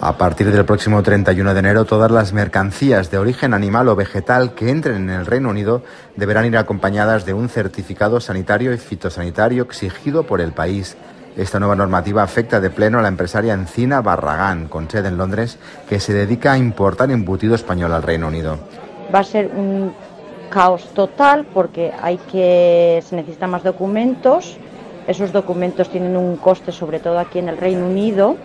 A partir del próximo 31 de enero, todas las mercancías de origen animal o vegetal que entren en el Reino Unido deberán ir acompañadas de un certificado sanitario y fitosanitario exigido por el país. Esta nueva normativa afecta de pleno a la empresaria Encina Barragán, con sede en Londres, que se dedica a importar embutido español al Reino Unido. Va a ser un caos total porque hay que se necesitan más documentos. Esos documentos tienen un coste, sobre todo aquí en el Reino Unido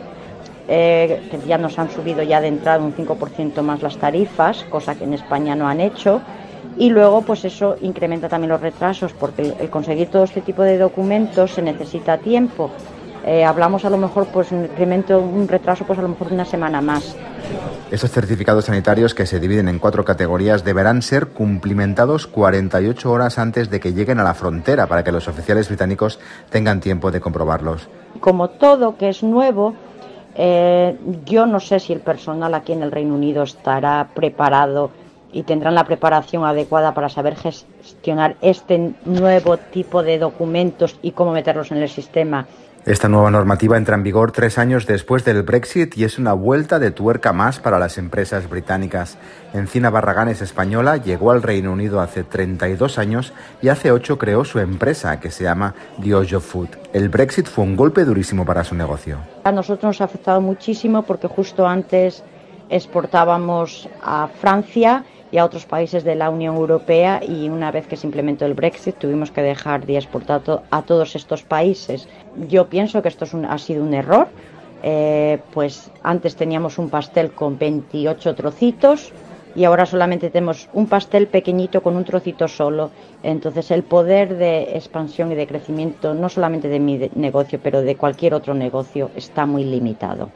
eh, que ya nos han subido ya de entrada un 5% más las tarifas, cosa que en España no han hecho. Y luego, pues eso incrementa también los retrasos, porque el, conseguir todo este tipo de documentos se necesita tiempo. Eh, hablamos a lo mejor, pues un incremento, un retraso, pues a lo mejor de una semana más. Estos certificados sanitarios, que se dividen en cuatro categorías, deberán ser cumplimentados 48 horas antes de que lleguen a la frontera para que los oficiales británicos tengan tiempo de comprobarlos. Como todo que es nuevo, eh, yo no sé si el personal aquí en el Reino Unido estará preparado y tendrán la preparación adecuada para saber gestionar este nuevo tipo de documentos y cómo meterlos en el sistema esta nueva normativa entra en vigor tres años después del Brexit y es una vuelta de tuerca más para las empresas británicas. Encina Barragán es española, llegó al Reino Unido hace 32 años y hace ocho creó su empresa que se llama Diojo Food. El Brexit fue un golpe durísimo para su negocio. A nosotros nos ha afectado muchísimo porque justo antes exportábamos a Francia y a otros países de la Unión Europea y una vez que se implementó el Brexit tuvimos que dejar de exportar a todos estos países. Yo pienso que esto ha sido un error, eh, pues antes teníamos un pastel con 28 trocitos y ahora solamente tenemos un pastel pequeñito con un trocito solo. Entonces el poder de expansión y de crecimiento, no solamente de mi negocio, pero de cualquier otro negocio, está muy limitado.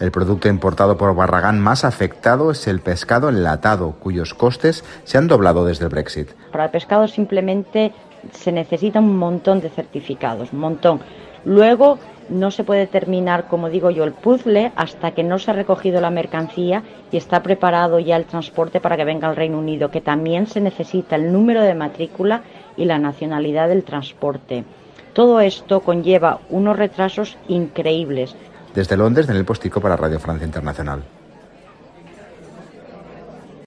El producto importado por Barragán más afectado es el pescado enlatado, cuyos costes se han doblado desde el Brexit. Para el pescado simplemente se necesita un montón de certificados, un montón. Luego no se puede terminar, como digo yo, el puzzle hasta que no se ha recogido la mercancía y está preparado ya el transporte para que venga al Reino Unido, que también se necesita el número de matrícula y la nacionalidad del transporte. Todo esto conlleva unos retrasos increíbles. Desde Londres, Daniel Postico para Radio Francia Internacional.